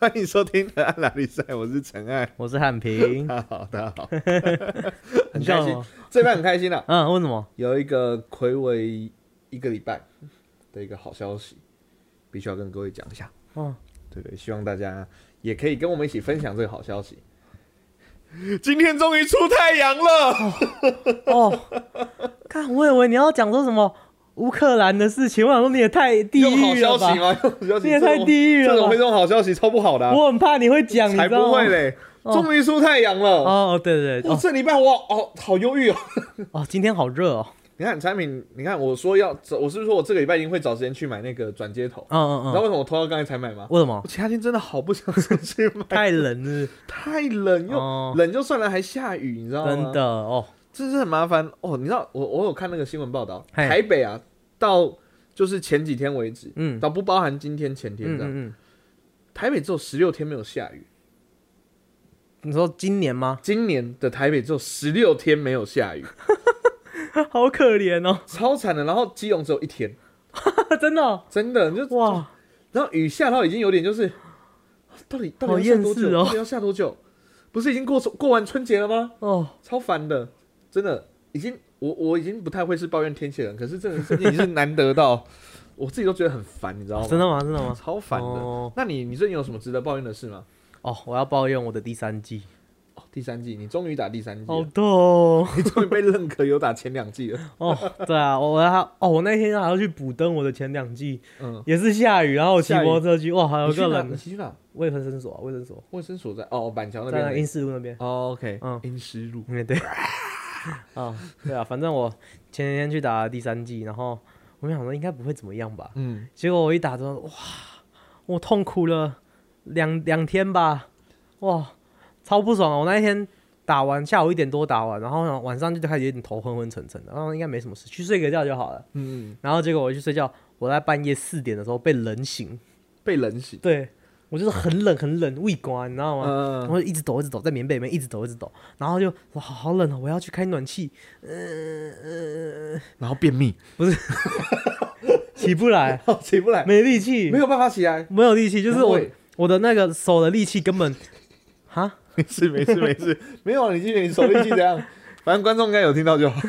欢迎收听的安拉比赛，我是陈爱。我是汉平，大家好，大家好，很开心这边很开心啊！嗯，为什么？有一个暌违一个礼拜的一个好消息，必须要跟各位讲一下。哦，对对，希望大家也可以跟我们一起分享这个好消息。今天终于出太阳了，哦，看，我以为你要讲说什么乌克兰的事情，我想说你也太地狱了吧？消息吗？消息，你也太地狱了吧这种会这种好消息超不好的啊、我很怕你会讲，你才不会嘞！哦终于出太阳了。哦，对对对，我哦这礼拜我哦好忧郁哦。哦，今天好热哦，你看产品，你看我说要，我是不是说我这个礼拜一定会找时间去买那个转接头？嗯嗯嗯，你知道为什么我拖到刚才才买吗？为什么我？其他天真的好不想出去买，太冷了，太冷又、哦冷就算了，还下雨，你知道吗？真的哦，真是很麻烦哦。你知道我我有看那个新闻报道，嘿台北啊，到就是前几天为止，嗯到不包含今天前天这样，嗯台北只有十六天没有下雨。你说今年吗？今年的台北只有十六天没有下雨，好可怜哦，超惨的。然后基隆只有一天，真的哦真的你就哇，然后雨下到已经有点就是，到底到底要下多久？哦到底要下多久？不是已经过过完春节了吗？哦，超烦的，真的已经我我已经不太会是抱怨天气的人，可是真的是已经是难得到，我自己都觉得很烦，你知道吗？真的吗？真的吗？超烦的。哦那你你最近有什么值得抱怨的事吗？哦，我要抱怨我的第三季，哦，第三季你终于打第三季好了，痛哦。你终于被认可有打前两季了。哦，对啊，我我还哦，我那天还要去补登我的前两季，嗯，也是下雨，然后我骑下雨摩托车去，哇，还有你去哪？个人你去哪？卫生所啊，卫生所卫生所在哦，板桥那在那个英边。式路那边。哦，OK，嗯阴湿路。嗯，对。啊，对啊，反正我前几天去打第三季，然后我想说应该不会怎么样吧，嗯，结果我一打之后，哇，我痛苦了两两天吧，哇，超不爽啊！我那一天打完，下午一点多打完，然后呢晚上就开始有点头昏昏沉沉的，然后应该没什么事，去睡个觉就好了。嗯，然后结果我去睡觉，我在半夜四点的时候被冷醒，被冷醒。对我就是很冷很冷，胃管你知道吗？然嗯，后一直抖一直抖，在棉被里面一直抖一直抖，然后就哇好好冷哦，我要去开暖气，嗯嗯，然后便秘，不是。起不来，起不来，没力气，没有办法起来。没有力气，就是我我的那个手的力气根本，哈，没事没事没事，没有啊，你记得你手力气怎样？反正观众应该有听到就好。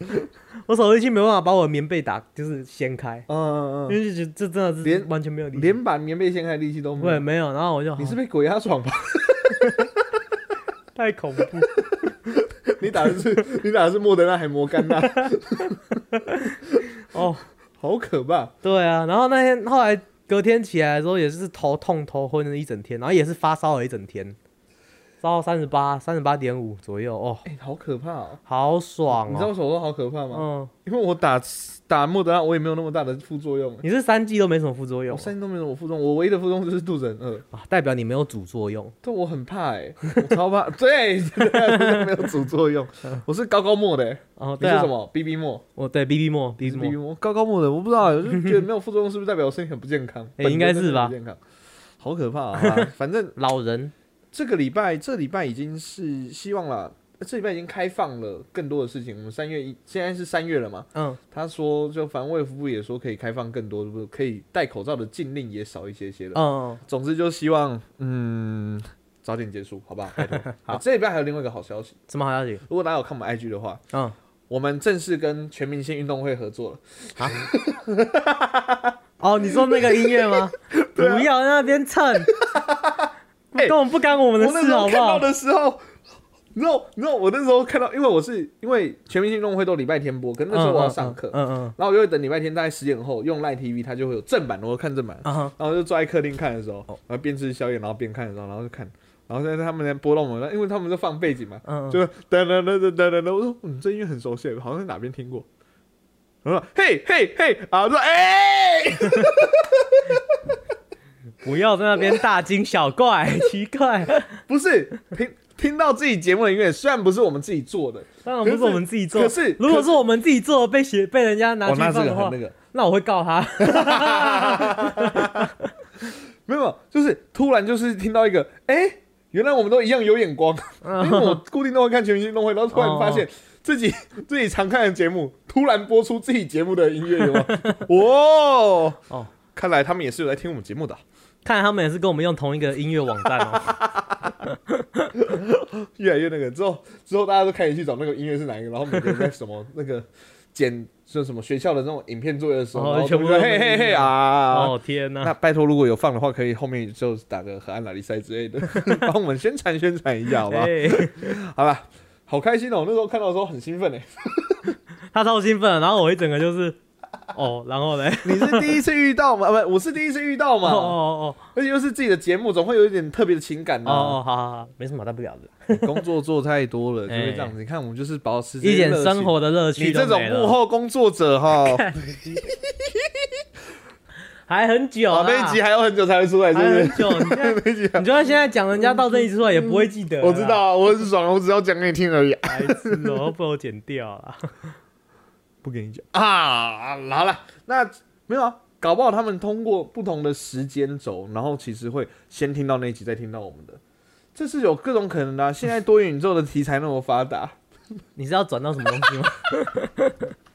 我手力气没办法把我的棉被打就是掀开，嗯嗯嗯因为就觉得这真的是连嗯，完全没有力气，连把棉被掀开的力气都没有。对没有，然后我就你是被鬼压床吧？太恐怖，你打的是你打的是莫德纳还摩甘娜，哦，好可怕。对啊，然后那天后来隔天起来的时候也是头痛头昏了一整天，然后也是发烧了一整天，烧到三十八三十八点五左右，哦，哎，好可怕哦！好爽哦，你知道为什么说好可怕吗？嗯，因为我打打莫德纳，我也没有那么大的副作用。你是三剂都没什么副作用我三剂都没什么副作用，我唯一的副作用就是肚子很饿，啊，代表你没有主作用。但我很怕哎，我超怕。对，没有主作用。我是高高莫的欸，哦，对啊你是什，么？B B 莫。我对 B B 沫你 B 是 B 沫，高高莫的，我不知道，我就觉得没有副作用，是不是代表我身体很不健康？哎 应该是吧不健康，好可怕啊！反正老人这个礼拜，这礼拜已经是希望了，这礼拜已经开放了更多的事情。我们三月一，现在是三月了嘛？嗯，他说，就反正卫福部也说可以开放更多，不可以戴口罩的禁令也少一些些了。嗯，总之就希望，嗯，早点结束，好不好？拜托。好啊这礼拜还有另外一个好消息，什么好消息？如果大家有看我们 IG 的话，嗯，我们正式跟全明星运动会合作了。哦，你说那个音乐吗？不要在那边蹭，根本不干我们的事，好不好？的时候，你知道，你知道我那时候看到，因为我是因为全明星运动会都礼拜天播，可是那时候我要上课，嗯嗯然后我就会等礼拜天大概十点后用 Line TV，它就会有正版的，我看正版，然后就坐在客厅看的时候，然后边吃宵夜，然后边看的时候，然后就看，然后现在他们在播到我们，因为他们就放背景嘛，嗯，就噔噔噔噔噔噔噔，我说嗯，这音乐很熟悉，好像在哪边听过。然后说嘿嘿嘿，啊，我说哎，不要在那边大惊小怪，奇怪，不是听听到自己节目的音乐，虽然不是我们自己做的，当然不是我们自己做。可是如果是我们自己做的被写被人家拿哦，去放的话个那，个，那我会告他。没有，就是突然就是听到一个，哎、原来我们都一样有眼光，因为我固定都会看全明星运动会，然后突然发现自己自己常看的节目，突然播出自己节目的音乐，有吗？哇，哦，看来他们也是有在听我们节目的啊。看来他们也是跟我们用同一个音乐网站哦。越来越那个之后之后大家都开始去找那个音乐是哪一个，然后每个人在什么那个剪就什么学校的那种影片作业的时候，哦然后全部都嘿嘿嘿啊。哦天哪！那拜托，如果有放的话，可以后面就打个河岸拉力赛之类的，帮我们宣传宣传一下，好不好？哎好吧，好开心哦！那时候看到的时候很兴奋哎。他超兴奋，然后我一整个就是，哦，然后嘞，你是第一次遇到吗？啊，不，我是第一次遇到嘛哦哦。哦而且又是自己的节目，总会有一点特别的情感的、哦哦哦，好好好，没什么大不了的，工作做太多了，就会这样子。你看，我们就是保持一点生。活的乐趣你这种幕后工作者哈，还很久那一集还要很久才会出来，是不是？还很久，你现在那一集你就算现在讲人家到这一集出来也不会记得，我知，道啊，我很爽，我只要讲给你听而已，白痴哦，被我剪掉了。不跟你讲啊。好了，那没有啊，搞不好他们通过不同的时间轴，然后其实会先听到那一集，再听到我们的，这是有各种可能的啊、现在多元宇宙的题材那么发达，你知道转到什么东西吗？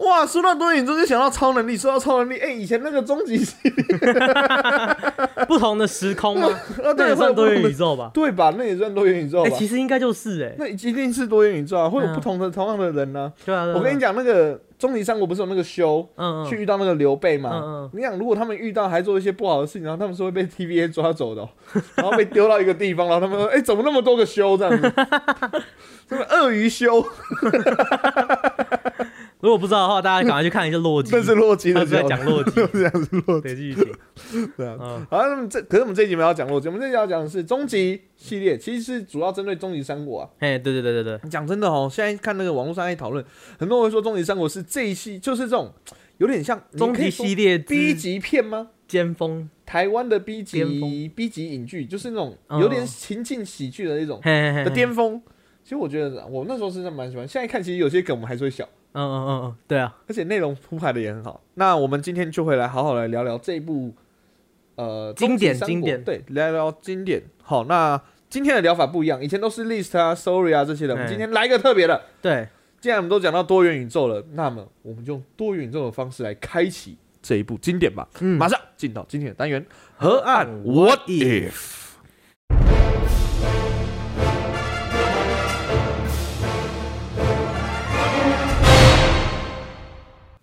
哇，说到多元宇宙就想到超能力，说到超能力，哎、以前那个终极系列 不同的时空吗？啊，那，也算多元宇宙，吧？对吧？那也算多元宇宙哎，吧？其实应该就是哎，那一定是多元宇宙啊，会有嗯不同的、同样的人呢、对啊，对啊我跟你，讲，那个终极三国不是有那个修、嗯嗯，去遇到那个刘备嘛？嗯嗯你想，如果他们遇到还做一些不好的事情，然后他们是会被 TVA 抓走的哦、然后被丢到一个地方，然后他们说：“哎、怎么那么多个修这样子？什么鳄鱼修，如果不知道的话，大家赶快去看一下洛基，那是洛基他是在，讲洛基。这样是洛基。的剧情。对啊，嗯，好，那么这可是我们这一集没有要讲洛基，我们这一集要讲的是终极系列，其实是主要针对终极三国啊。哎，对对对对对，讲真的哦，现在看那个网络上在讨论，很多人会说终极三国是这一系，就是这种有点像终极系列 B 级片吗？尖峰，台湾的 B 级 B 级影剧，就是那种嗯。有点情境喜剧的那种嘿嘿嘿，的巅峰。其实我觉得我那时候是蛮喜欢，现在看其实有些梗我们还是会笑，嗯嗯嗯嗯，对啊，而且内容铺排的也很好。那我们今天就会来好好来聊聊这一部呃经典经典对，聊聊经典。好，那今天的聊法不一样，以前都是 list 啊、sorry 啊这些的，我们哎今天来一个特别的。对，既然我们都讲到多元宇宙了，那么我们就用多元宇宙的方式来开启这一部经典吧。嗯马上进到今天的单元河岸 What If。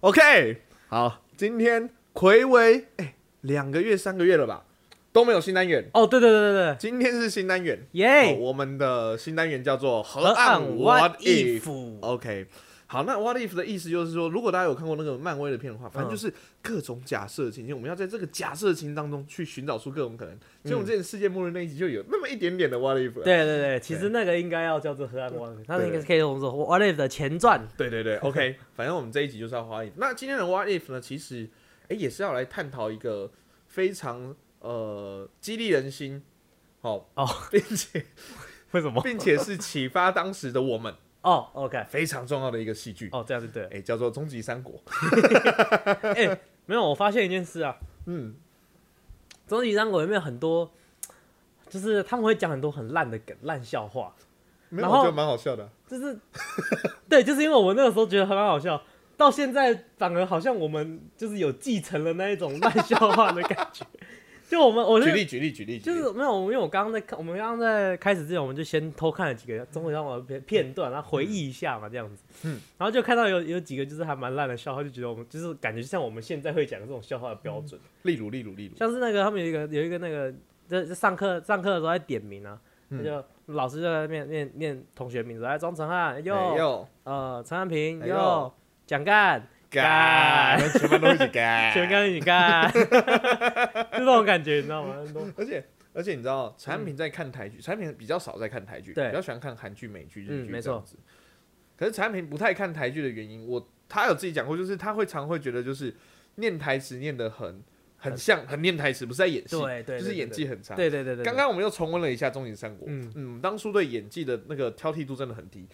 OK，好，今天魁违哎两个月、三个月了吧，都没有新单元。哦，对对对对对，今天是新单元，好耶，我们的新单元叫做河河岸岸 What If。if？OK，好，那 What if 的意思就是说，如果大家有看过那个漫威的片的话，反正就是各种假设情境，我们要在这个假设情当中去寻找出各种可能。所以我们之前世界末日那一集就有那么一点点的 What if 了。对对对，其实那个应该要叫做河岸 What if，它应该是可以用作 What if 的前传。对对对，OK，反正我们这一集就是要 What if。那今天的 What if 呢，其实哎也是要来探讨一个非常呃激励人心，好哦，并且 为什么？并且是启发当时的我们哦，OK，非常重要的一个戏剧，哦，这样就对了。哎叫做《终极三国》。哎，没有，我发现一件事啊，嗯，《终极三国》里面很多，就是他们会讲很多很烂的梗、烂笑话，没有，然后我觉得蛮好笑的啊。就是，对，就是因为我那个时候觉得很好笑，到现在反而好像我们就是有继承了那一种烂笑话的感觉。就我们，我是举例举例举例，就是没有，因为我刚刚在看，我们刚刚在开始之前，我们就先偷看了几个中国笑话的片片段，然后回忆一下嘛，这样子。嗯，然后就看到有有几个就是还蛮烂的笑话，就觉得我们就是感觉像我们现在会讲的这种笑话的标准，例如例如例如，像是那个他们有一个有一个那个在在上课上课的时候在点名啊，嗯。那就老师就在念念念同学名字，来庄成汉呦呃陈汉平哎呦哟，蒋干干，全班都一起干，全干一起干，就这种感觉，你知道吗？而且而且你知道，陈安平在看台剧，陈安平比较少在看台剧，对。比较喜欢看韩剧、美剧、日剧这样子。可是陈安平不太看台剧的原因，我他有自己讲过，就是他会常会觉得就是念台词念得很很像很念台词，不是在演戏，对对，就是对演技很差。对对对对，刚刚我们又重温了一下《终极三国》，嗯。嗯，当初对演技的那个挑剔度真的很低，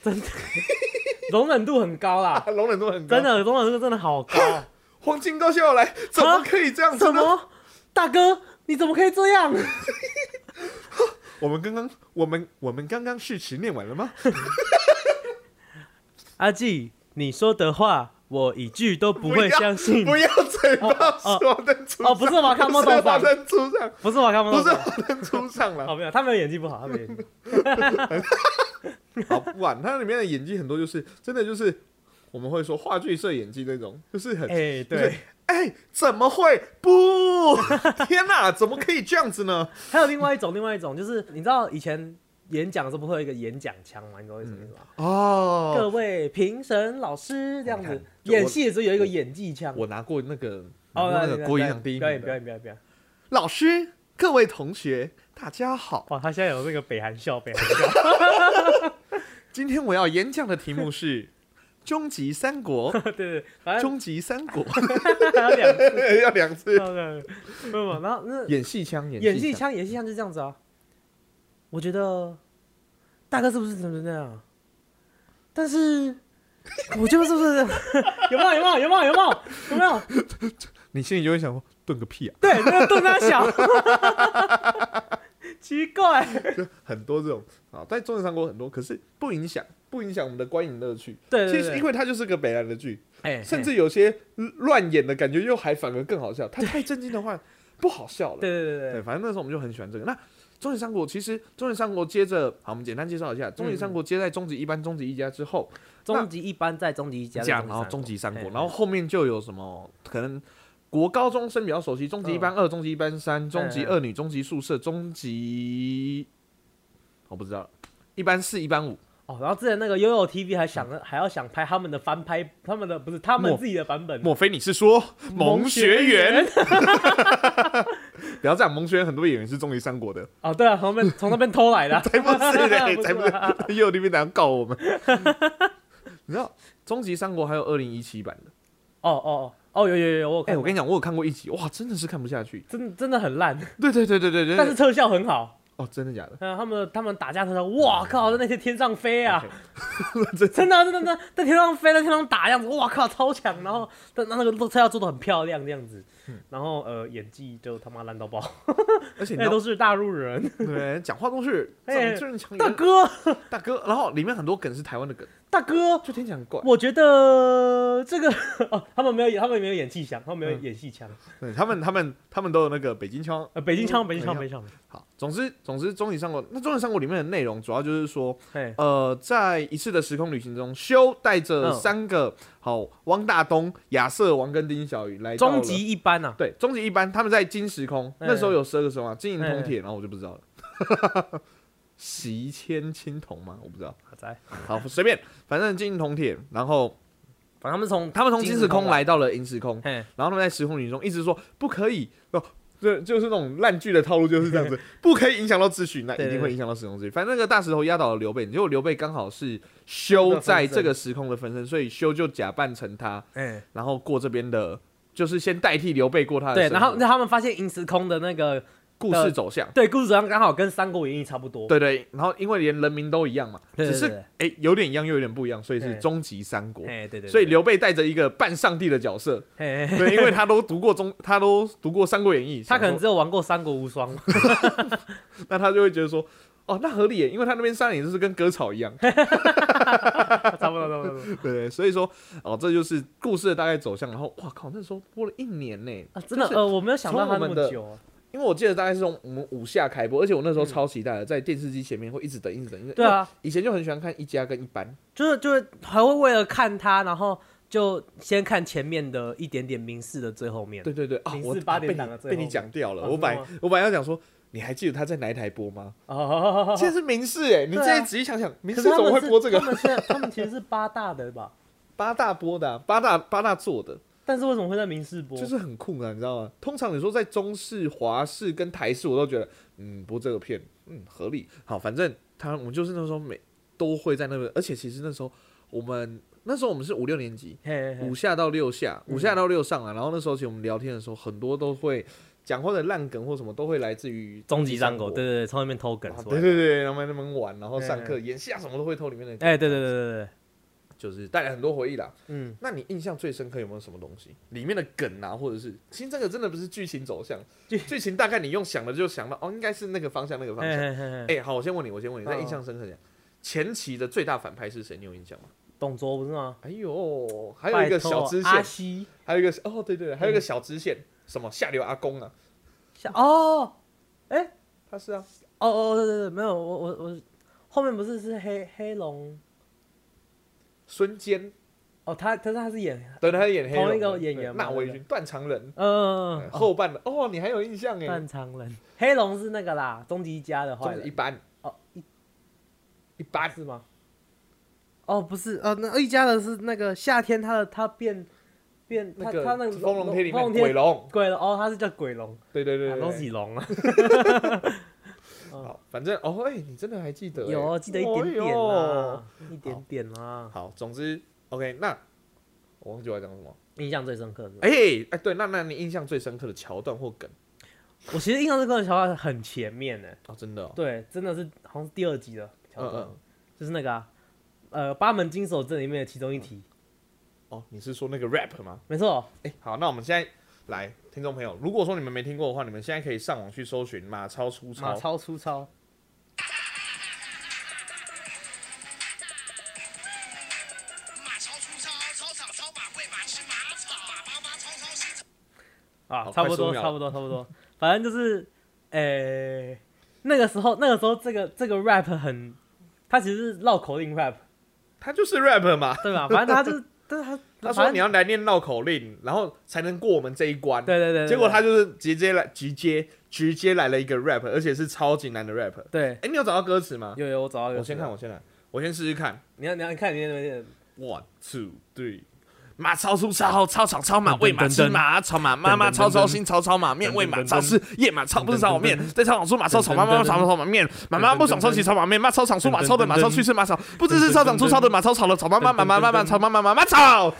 容忍度很高啦，容忍度很高。真，的容忍度真的好高。黄金高校来，怎么可以这样子呢？什么？大哥，你怎么可以这样？我们刚刚，我们我们刚刚誓词念完了吗？阿纪，你说的话我一句都不会相信。不要嘴巴哦是华灯初，哦不是瓦卡莫多桑不是华灯初上，不是我看不不是懂。华灯初上了。哦，没有，他没有演技不好，他没有演技。好，不管它里面的演技很多，就是真的就是我们会说话剧社演技那种，就是很哎，就是对。哎，怎么会？不，天哪，怎么可以这样子呢？还有另外一种，另外一种就是你知道以前演讲的时候不会有一个演讲腔吗？你知道为什么意思吗？各哦，位评审老师这样子，演戏的时候有一个演技腔。我拿过那个拿哦，过那那个国语奖第一表演表演表演表演。老师，各位同学，大家好。哇，他现在有那个北韩笑，北韩笑。今天我要演讲的题目是《终极三国》。对对，终极三国还有两次。要两次。对对对没有，没有然后那演戏腔，演戏腔。腔，演戏腔就这样子啊。我觉得大哥是不是怎么那样？但是 我觉得是不是 有没有有没有有没有有没有有没有？你心里就会想说，顿个屁啊！对，那个盾他小，奇怪。就很多这种啊，在终极三国很多，可是不影响，不影响我们的观影乐趣。对其实因为它就是个北兰的剧，哎，甚至有些乱演的感觉又还反而更好笑。它太震惊的话，不好笑了。对对，对，反正那时候我们就很喜欢这个。那终极三国其实终极三国接着，好，我们简单介绍一下，终极三国接在终极一班、终极一家之后，终极一班在终极一家，讲然后终极三国，然后后面就有什么可能。国高中生比较熟悉，终极一班二、终极一班三、终极二女、终极宿舍、终极，我不知道，一班四、一班五，哦，然后之前那个悠悠 TV 还想着还要想拍他们的翻拍，他们的不是他们自己的版本，莫非你是说 萌学园？不要这样，萌学园很多演员是终极三国的，哦，对啊，从那边从那边偷来的啊，才不是嘞，才不不是啊是，又那边想告我们。你知道终极三国还有二零一七版的？哦哦哦哦，有有有有，我哎、我跟你讲，我有看过一集，哇，真的是看不下去。真真的很烂，对对对对对对，但是特效很好。哦，真的假的？嗯，他们他们打架的时候，哇靠，在那些天上飞啊 真的。啊真的真的在天上飞，在天上打这样子，哇靠，超强。然后但那个特效做的很漂亮这样子，然后呃演技就他妈烂到爆，而且那都是大陆人，对，讲话都是哎正正强大哥。大哥，然后里面很多梗是台湾的梗，大哥，就听起来很怪。我觉得这个 哦，他们没有他们没有演技强，他们没有演戏强，对他们，他们，他们都有那个北京腔。呃，北京腔，嗯北京腔，北北京腔，好，总之，总之，终极三国那终极三国里面的内容主要就是说，嘿，呃，在一次的时空旅行中，修带着嗯三个、好汪大东、亚瑟王跟丁小雨来终极一班啊，对终极一班，他们在金时空嗯那时候有十二个时空啊，金银铜铁，然后我就不知道了。席迁青铜吗？我不知道。好在，好，随便，反正金银铜铁，然后反正他们从他们从金时空来到了银时空，嘿，然后他们在时空旅行中一直说不可以哦。这就是那种烂剧的套路，就是这样子，不可以影响到秩序，那一定会影响到时空秩序。反正那个大石头压倒了刘备，结果刘备刚好是修在这个时空的分身，所以修就假扮成他，哎，然后过这边的，就是先代替刘备过他的对，然后他们发现银时空的那个故事走向。对故事走向刚好跟《三国演义》差不多，对对，然后因为连人名都一样嘛，对，对只是对哎有点一样又有点不一样，所以是终极三国。哎，对对，对所以刘备带着一个半上帝的角色，对，因为他都读过中，他都读过《三国演义》，他可能只有玩过《三国无双》，那他就会觉得说，哦，那合理耶，因为他那边三人就是跟割草一样，差不多，差不多，对，所以说，哦，这就是故事的大概走向。然后，哇靠，那时候播了一年呢，啊，真的，就是呃，我没有想到他那么久啊，因为我记得大概是从我们五下开播，而且我那时候超期待的，在电视机前面会一直等，一直等，对，啊，以前就很喜欢看一家跟一班，就是就是还会为了看他，然后就先看前面的一点点明示的最后面，对对对，啊，04我八点被你讲掉了，哦我本来我本来要讲说。你还记得他在哪一台播吗？哦，现在是明视哎，你对啊现在仔细想想，明可视怎么会播这个他？们现在他们其实是八大的吧？八大播的啊，八大八大做的，但是为什么会在明视播？就是很酷啊，你知道吗？通常你说在中视、华视跟台视，我都觉得，嗯，播这个片，嗯，合理。好，反正他我们就是那时候每都会在那边，而且其实那时候我们那时候我们是五六年级，嘿嘿嘿，五下到六下，嗯五下到六上啊，然后那时候其实我们聊天的时候，很多都会讲话的烂梗或什么都会来自于终极三国，对对对，从那边偷梗啊出来，对对对，然后在那边玩，然后上课嘿演戏啊什么都会偷里面的，哎，对对对对对，就是带来很多回忆啦。嗯，那你印象最深刻有没有什么东西？里面的梗啊，或者是其实这个真的不是剧情走向，剧 剧情大概你用想的就想到哦，应该是那个方向那个方向。哎、好，我先问你，我先问你，在嗯印象深刻点，前期的最大反派是谁？你有印象吗？董卓不是吗？哎呦，还有一个小支阿线，还有一个哦，对对对，还有一个小支线，什么下流阿公啊？下哦他是啊，哦哦对对对，没有我我我后面不是是黑黑龙孙坚，哦，他他他是演对，他是演黑龙的同一个演员嘛对不对？对纳维军断肠人，嗯。呃后半的哦，你还有印象哎断，肠人，黑龙是那个啦，终极一家的坏人。就是一般哦一。一般是吗？哦不是哦，那一家的是那个夏天他的他变变他那个他那个风龙贴里面鬼龙，鬼龙哦，他是叫鬼龙，对对对啊都对。对是龙啊，好，反正哦，哎，你真的还记得哎？有记得一点点啦，一点点啦，好，总之 OK，那我忘记我要讲什么。印象最深刻的。哎哎，对，那那你印象最深刻的桥段或梗我其实印象最深刻的桥段很前面呢，哦，真的哦，对，真的是好像是第二集的桥段嗯嗯，就是那个啊，呃，八门金手阵里面的其中一题，哦，你是说那个 rap 吗？没错，哎，好，那我们现在来，听众朋友，如果说你们没听过的话，你们现在可以上网去搜寻马超粗糙马糙，超粗糙，马超出操，操场操马喂马吃马草，马妈妈操操心。啊，好差不多，差不多，差不多，反正就是，呃，那个时候，那个时候这个这个 rap 很，他其实是绕口令 rap，他就是 rap 嘛。对吧？反正他就是，但是他他说你要来念绕口令，然后才能过我们这一关。对对对，对结果他就是直接来，直接直接来了一个 rap，而且是超级难的 rap。对，哎，你有找到歌词吗？有有我找到我先看，，我先来，我先试试看。你要你要你看你那边 One two three，马超出操，操场超马，喂马吃马，草马妈妈超操心，操操马面，喂马超吃夜马超不是炒面，在操场出马超炒妈妈炒炒马面，妈妈不爽超起炒马面，骂操场出马超的马超去吃马草，不知是操场出操的马超炒了炒妈妈妈妈妈妈炒妈妈妈妈炒。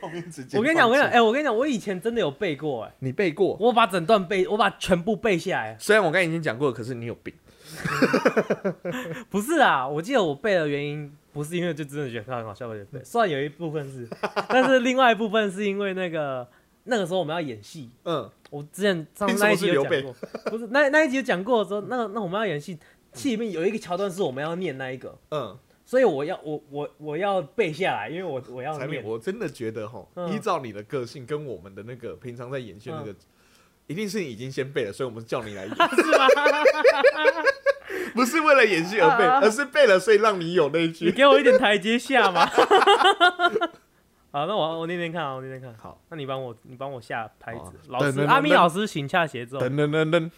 我跟你讲，我跟你讲，哎、我跟你讲，我以前真的有背过、哎，你背过？我把整段背，我把全部背下来。虽然我刚才已经讲过了，可是你有病。不是啊，我记得我背的原因不是因为就真的觉得它很好笑，我就背。虽然有一部分是，但是另外一部分是因为那个那个时候我们要演戏，嗯，我之前上那一集有讲过，不是那那一集有讲过说，那个那我们要演戏，戏里面有一个桥段是我们要念那一个，嗯，所以我要我我我要背下来，因为我我要念。我真的觉得哈，嗯。依照你的个性跟我们的那个平常在演戏的那个，一定是你已经先背了，所以我们叫你来演，是吗？不是为了演戏而背，啊啊而是背了，所以让你有那一你。给我一点台阶下嘛。好，那我我念念看啊，我念念看。好，那你帮我你帮我下拍子，老师阿咪老师请下节奏。噔噔噔噔，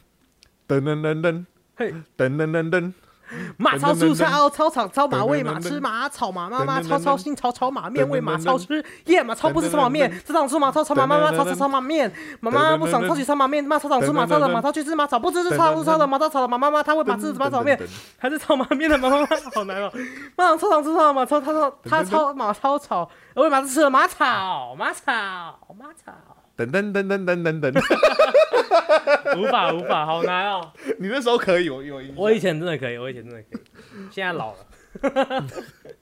噔噔噔噔，嘿，噔噔噔噔，马超出操，操场操马喂马吃马草马妈妈噔噔噔操操心操操马面喂马超吃夜马超不吃草马面，操场出马超操马妈妈操操操马面，马妈妈不爽超起操马面，骂操场出马超的马超去吃马草，不吃是操不操的马超草的马妈妈她喂马吃马草面，还是草马面的马妈妈好难哦。马场操场出操马超他说他操马超草，喂马吃了马草马草马草，噔噔噔噔噔噔噔，无法无法，好难哦。你那时候可以，我有我以前真的可以，我以前真的可以，现在老了。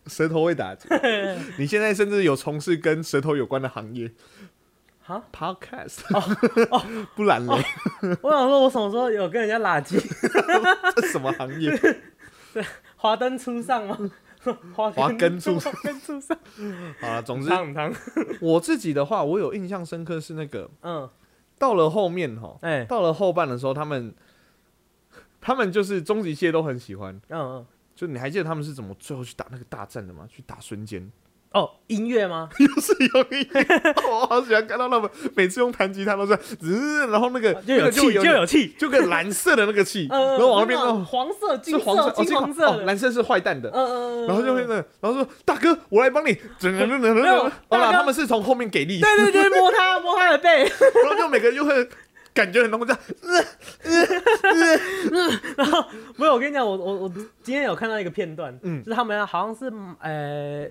舌头会打结。你现在甚至有从事跟舌头有关的行业哈，podcast，哦不然嘞，我想说，我什么时候有跟人家拉鸡？这什么行业？对华灯初上吗？华华根初华根树上，好了，总之汤汤，我自己的话，我有印象深刻是那个嗯，到了后面哈，哎，到了后半的时候，他们他们就是终极蟹都很喜欢。嗯嗯，就你还记得他们是怎么最后去打那个大战的吗？去打孙坚，哦，音乐吗？又是有一，哦我好喜欢看到他们每次用弹吉他都是，滋然后那个就有气，就有有气，就跟蓝色的那个气，嗯，然后往那边种哦黄色、金是黄色色、哦，金黄色的，蓝色是坏蛋的，嗯嗯嗯，然后就会那，然后说大哥，我来帮你，整个人没有 哦大哥。啦，他们是从后面给力，对对对，摸他摸他的背，然后就每个人就会感觉很浓，这样然后没有，我跟你讲，我我我今天有看到一个片段，嗯。就是他们好像是呃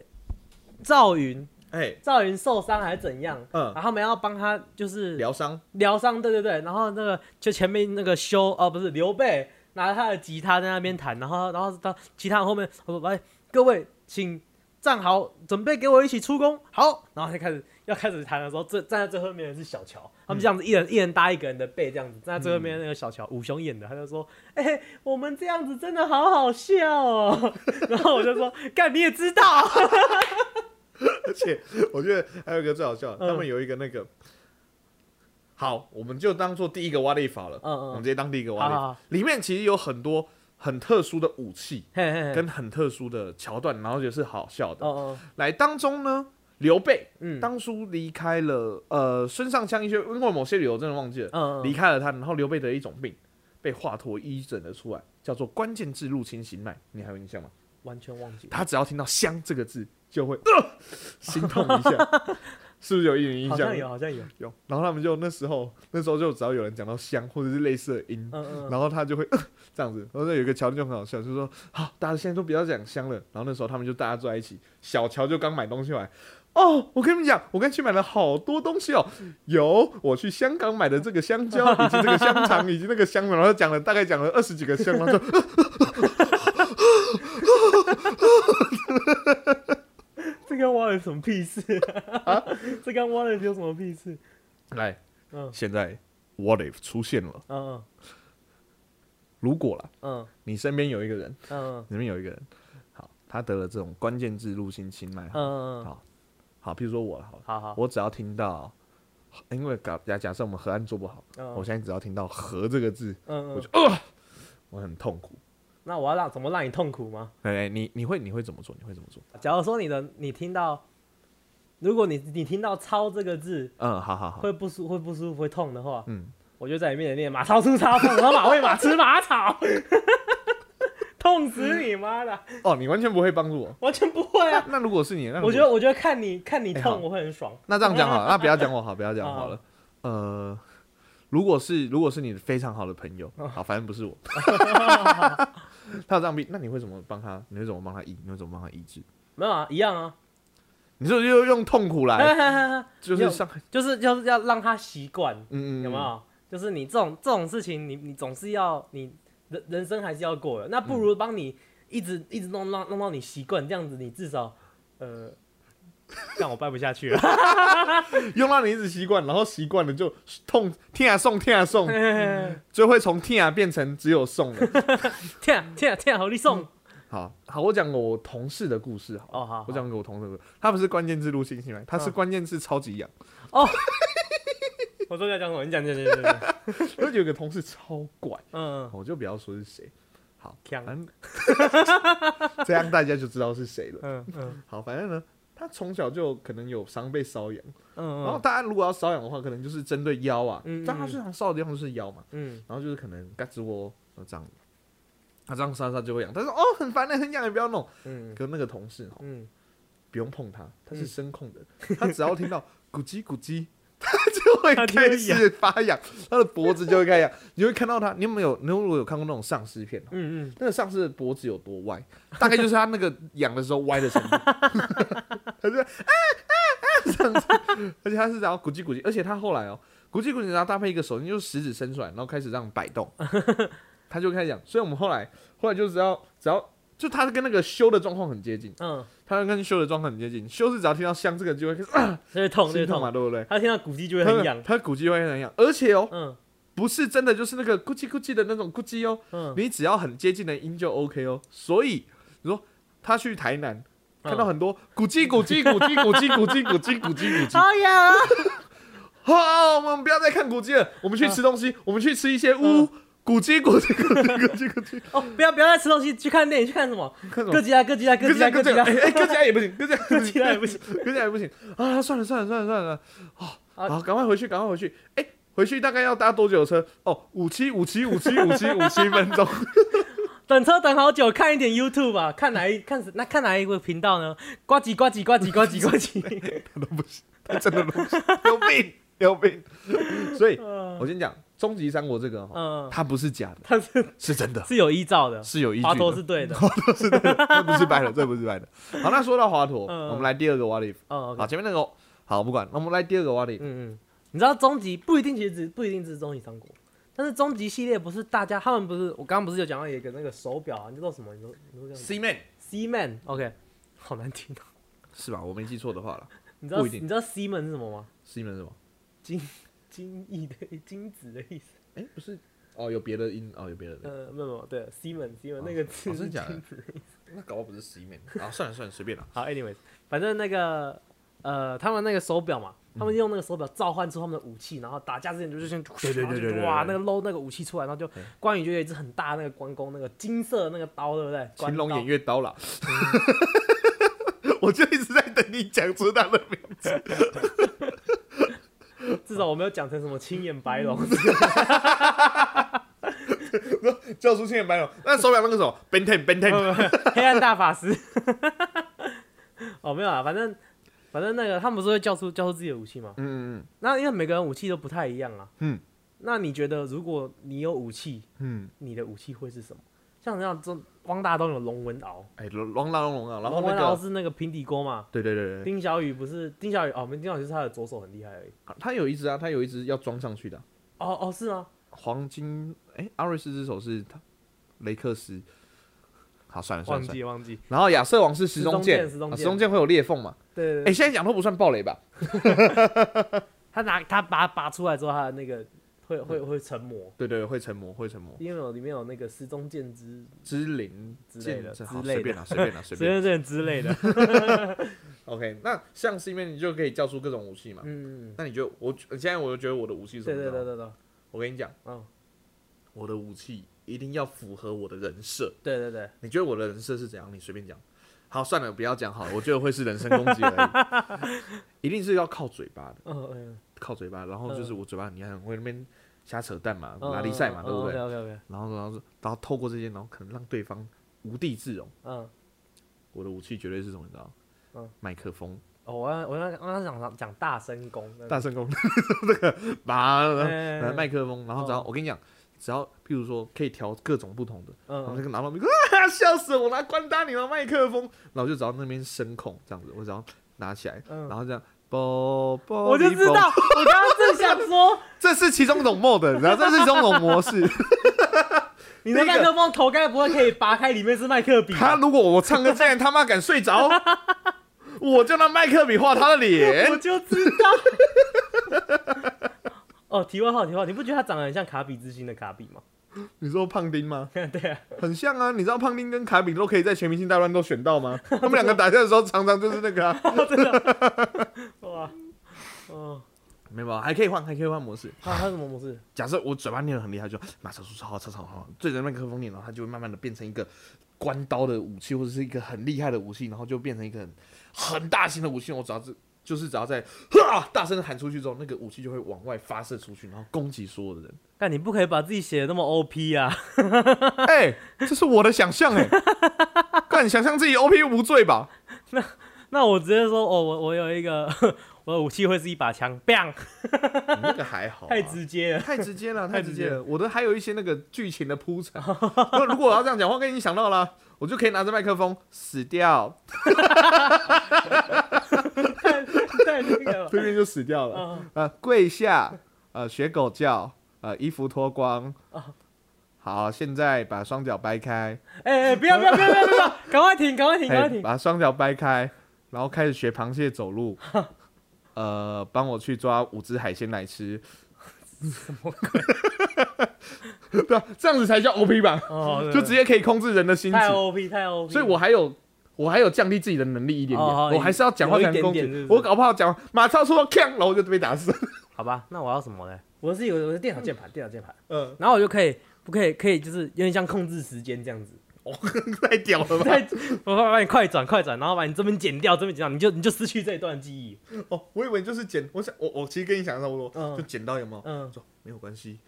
赵云，哎，赵云受伤还是怎样，嗯然后他们要帮他就是疗伤，疗伤，对对对，然后那个就前面那个修哦不是刘备拿着他的吉他在那边弹，然后然后到其他人后面我说来各位请站好，准备给我一起出宫。好，然后就开始要开始弹的时候，最站在最后面的是小乔，他们这样子一人一人搭一个人的背，这样子站在最后面那个小乔，武雄演的，他就说：“哎、我们这样子真的好好笑哦。”然后我就说：“干，你也知道。而且我觉得还有一个最好笑的，嗯。他们有一个那个，好，我们就当做第一个挖力法了，嗯嗯。我们直接当第一个挖力。里面其实有很多很特殊的武器，”嘿嘿嘿，跟很特殊的桥段，然后也是好笑的。哦哦，来当中呢，刘备嗯。当初离开了呃孙尚香一些，因为某些理由真的忘记了，嗯嗯，离开了他，然后刘备得一种病，被华佗医诊了出来，叫做关键字入侵心脉，你还有印象吗？完全忘记，他只要听到“香”这个字，就会、呃、心痛一下，是不是有一点印象？好像有，好像有，有然后他们就那时候，那时候就只要有人讲到“香”或者是类似的音，嗯嗯，然后他就会、呃、这样子。然后有一个桥段就很好笑，就是说，好，大家现在都不要讲香了。然后那时候他们就大家坐在一起，小乔就刚买东西回来。哦，我跟你们讲，我刚去买了好多东西哦，有我去香港买的这个香蕉，以及这个香肠，以及那个香，然后讲了大概讲了二十几个香，然后就 这跟 Wallace 什么屁事啊？这跟 Wallace 有什么屁事？来，嗯。现在 What if 出现了？嗯如果啦，嗯。你身边有一个人，嗯里面有一个人，好，他得了这种关键字入侵心脉，嗯嗯，好，好，譬如说我好了，好好，我只要听到，因为假假假设我们河岸做不好，嗯。我现在只要听到“河”这个字，我就，呃，我很痛苦。那我要让怎么让你痛苦吗？哎，你你会你会怎么做？你会怎么做？假如说你的你听到，如果你你听到“超”这个字嗯，好好好，会不舒会不舒服会痛的话，嗯，我就在你面前念马超出超痛，然后马喂马吃马草，痛死你妈的！哦，你完全不会帮助我。完全不会啊！那如果是你，那我觉得我觉得看你看你痛我会很爽。那这样讲好了，那不要讲我好，不要讲我了。呃，如果是如果是你非常好的朋友，哦好，反正不是我，他有这样病，那你会怎么帮他？你会怎么帮他医？你会怎么帮他医治？没有啊，一样啊，你是不是就用痛苦来，就是上，就是就是要让他习惯，嗯嗯，有没有？就是你这种这种事情，你你总是要你人人生还是要过的，那不如帮你一直一直弄弄弄到你习惯，这样子你至少呃，让我掰不下去了。用到你一直习惯，然后习惯了就痛，听啊送，听啊送，就会 从听啊变成只有送了。天啊天啊天啊，好你送好好，我讲我同事的故事好。哦好，我讲给我同事的故事，他不是关键字入侵进来，他是嗯关键字超级痒。我说要讲什么？你讲讲讲讲讲，而且有个同事超怪，嗯，我就不要说是谁。好，强反正这样大家就知道是谁了。嗯嗯好，反正呢，他从小就可能有伤被瘙痒，嗯，然后大家如果要瘙痒的话，可能就是针对腰啊嗯嗯，但他最常瘙的地方就是腰嘛，嗯。然后就是可能胳肢窝呃这样，他这样瘙瘙就会痒，他说哦很烦的，很痒，你不要弄。嗯。可那个同事哦，嗯，不用碰他，他是嗯声控的，他只要听到咕叽咕叽，他就会开始发痒，他的脖子就会开始痒。你会看到他，你有没有？你如果有看过那种丧尸片哦，嗯嗯，那个丧尸的脖子有多歪，大概就是他那个痒的时候歪的程度。他就啊啊啊这样子，而且他是然后咕叽咕叽，而且他后来哦，咕叽咕叽，然后搭配一个手机，就是食指伸出来，然后开始这样摆动，他就开始讲。所以我们后来后来就只要只要就他跟那个修的状况很接近，嗯，他跟修的状况很接近。修是只要听到香这个就会啊这会痛，这会痛嘛，对不对？他听到骨肌就会很痒，他骨肌会很痒，而且哦，嗯不是真的就是那个咕叽咕叽的那种咕叽哦，嗯，你只要很接近的音就 OK 哦。所以你说他去台南。看到很多咕叽咕叽咕叽咕叽 咕叽咕叽咕叽咕叽，好痒啊，好，我们不要再看古迹了，我们去吃东西，我们去吃一些乌古迹古迹古迹古迹古迹，哦，不要不要再吃东西，去看电影，去看什么？看什么？哥吉拉，哥吉拉，哥哥吉拉，哥吉拉，哎哎，哥吉拉也不行，哥吉拉。哥吉拉也不行，哥吉拉也不行。啊！算了算了算了算了，哦，啊好，赶快回去，赶快回去。哎，回去大概要搭多久的车？哦，五七五七五七五七五七分钟。等车等好久，看一点 YouTube 吧，看哪一 看那看哪一个频道呢？呱唧呱唧呱唧 呱唧呱唧，他都不行，他真的不行，有病 有病。所以嗯我先讲《终极三国》这个它不是假的，它是是真的，是有依照的，是有依据华佗是对的。华佗是对的，这不是白的，这不是白的。好，那说到华佗，嗯我们来第二个 what if。哦好，前面那个好不管，那我们来第二个 what if。嗯嗯，你知道终极不一定，其实只不一定只是终极三国，但是终极系列不是大家他们不是我刚刚不是有讲到一个那个手表啊，你知道什么？你说你说 C man，C man OK，好难听哦。是吧？我没记错的话了。你知道你知道 C man 是什么吗？？C man 是什么？金金翼的金子的意思。哎、不是哦，有别的音哦，有别的音。呃，没有没有，对，西门西门哦那个字是金子的意思。那搞不好不是 C man 啊，算了算了，随便了。好，anyways，反正那个呃，他们那个手表嘛，他们用那个手表召唤出他们的武器，然后打架之前就是先对对对对对哇，那个搂那个武器出来，然后就对关羽就有一只很大那个关公那个金色的那个刀，对不对？青龙偃月刀啦。我就一直在等你讲出他的名字。至少我没有讲成什么青眼白龙，叫出青眼白龙，那手表那个什么 Ben Ten Ben Ten，黑暗大法师。哦，没有啊，反正反正那个他们不是会叫出叫出自己的武器吗？嗯嗯那因为每个人武器都不太一样啊。嗯。那你觉得，如果你有武器，嗯，你的武器会是什么？像这样，这汪大东有龙纹鳌，哎，龙龙浪龙啊，然后龙纹鳌那个，是那个平底锅嘛。对对对对，丁小雨不是丁小雨哦，没丁小雨是他的左手很厉害而已。他有一只啊，他有一只要装上去的哦哦，是吗？黄金，哎，阿瑞斯之手是他雷克斯。好，算了算忘了忘。记忘记。然后亚瑟王是时钟剑，时钟剑啊时钟剑会有裂缝嘛？哎，对对哎，现在讲都不算暴雷吧？他拿他拔拔出来之后，他的那个会会会成魔，对对，会成魔，会成魔。因为有里面有那个时钟剑之之灵之类的之类的随便啦，随便啦，随时便。之类的。OK，那像是因为你就可以叫出各种武器嘛。嗯，那你觉得我现在我就觉得我的武器是什对？对对对对，我跟你讲，嗯，我的武器一定要符合我的人设。对对对，你觉得我的人设是怎样？你随便讲。好，算了，不要讲好了，我觉得会是人身攻击而已。一定是要靠嘴巴的，嗯嗯，靠嘴巴，然后就是我嘴巴，你看很会那边瞎扯淡嘛，嗯拉力赛嘛，对不对然后，然后，然后透过这些，然后可能让对方无地自容。嗯，我的武器绝对是什么？你知道？嗯麦克风，哦，我刚我刚刚刚讲讲大声功，大声功，这个把麦克风，然后只要哦我跟你讲，只要譬如说可以调各种不同的，然后那嗯，个拿到笑死我！我拿关搭你的麦克风，然后就只要那边声控这样子，我只要拿起来，嗯然后这样，啵啵，我就知道，我刚刚正想说，这是其中一种 mode，然后这是其中一种模式。你的麦克风头该不会可以拔开，里面是麦克笔？他如果我唱歌竟然他妈敢睡着，我就拿麦克笔画他的脸我。就知道。哦，题外话，题外话，你不觉得他长得很像卡比之星的卡比吗？你说胖丁吗？对啊，很像啊，你知道胖丁跟卡比都可以在全明星大乱斗选到吗？他们两个打架的时候常常就是那个、啊，哇，哦，没有，还可以换，还可以换模式。他他什么模式？假设我嘴巴念的很厉害，就马超说超超超好，对着麦克风念，然后他就会慢慢的变成一个关刀的武器，或者是一个很厉害的武器，然后就变成一个很很大型的武器。我只要是就是只要在哈大声的喊出去之后，那个武器就会往外发射出去，然后攻击所有的人。但你不可以把自己写的那么 OP 啊！哎、这是我的想象哎，干想象自己 OP 无罪吧？那我直接说，哦，我我有一个，我的武器会是一把枪，bang，你那个还好、啊，太直接了。太直接了，太直接了。我的还有一些那个剧情的铺陈。那如果我要这样讲话，我跟你想到了，我就可以拿着麦克风死掉，太那个了。对面就死掉了。啊呃，跪下，呃，学狗叫，呃，衣服脱光。好，现在把双脚掰开，哎哎，不要不要不要不要不要，赶快停，赶快停，赶快嘿停。把双脚掰开，然后开始学螃蟹走路。呃，帮我去抓五只海鲜来吃。什么鬼？对啊，这样子才叫 OP 吧？哦，就直接可以控制人的心情。太 OP 太 OP。所以我还有我还有降低自己的能力一点点，哦我还是要讲话才能攻击。有一点点是是我搞不好讲马超出到锵，然后我就被打死。好吧，那我要什么呢？我是有我的电脑键盘，电脑键盘，嗯，然后我就可以不可以可以就是有点像控制时间这样子，太屌了吧？再我把把你快转快转，然后把你这边剪掉，这边剪掉，你就你就失去这一段记忆。哦，我以为就是剪，我想我我其实跟你想的差不多，嗯就剪到有没有？嗯，说没有关系，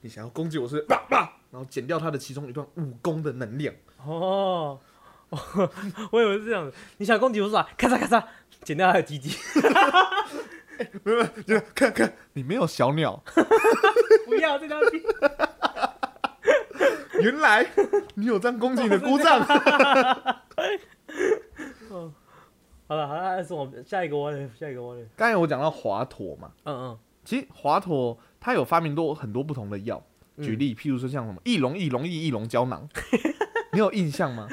你想要攻击我是叭叭，然后剪掉他的其中一段武功的能量。哦，我以为是这样子，你想攻击我是吧？咔嚓咔嚓，剪掉他的鸡鸡，没有就看看你没有小鸟，不要这条鸡。原来你有这样攻击你的 姑丈。好 了好了，是我们下一个我下一个我刚才我讲到华佗嘛，嗯嗯，其实华佗他有发明多很多不同的药，举例，譬如说像什么翼龙翼龙翼翼龙胶囊，你有印象吗？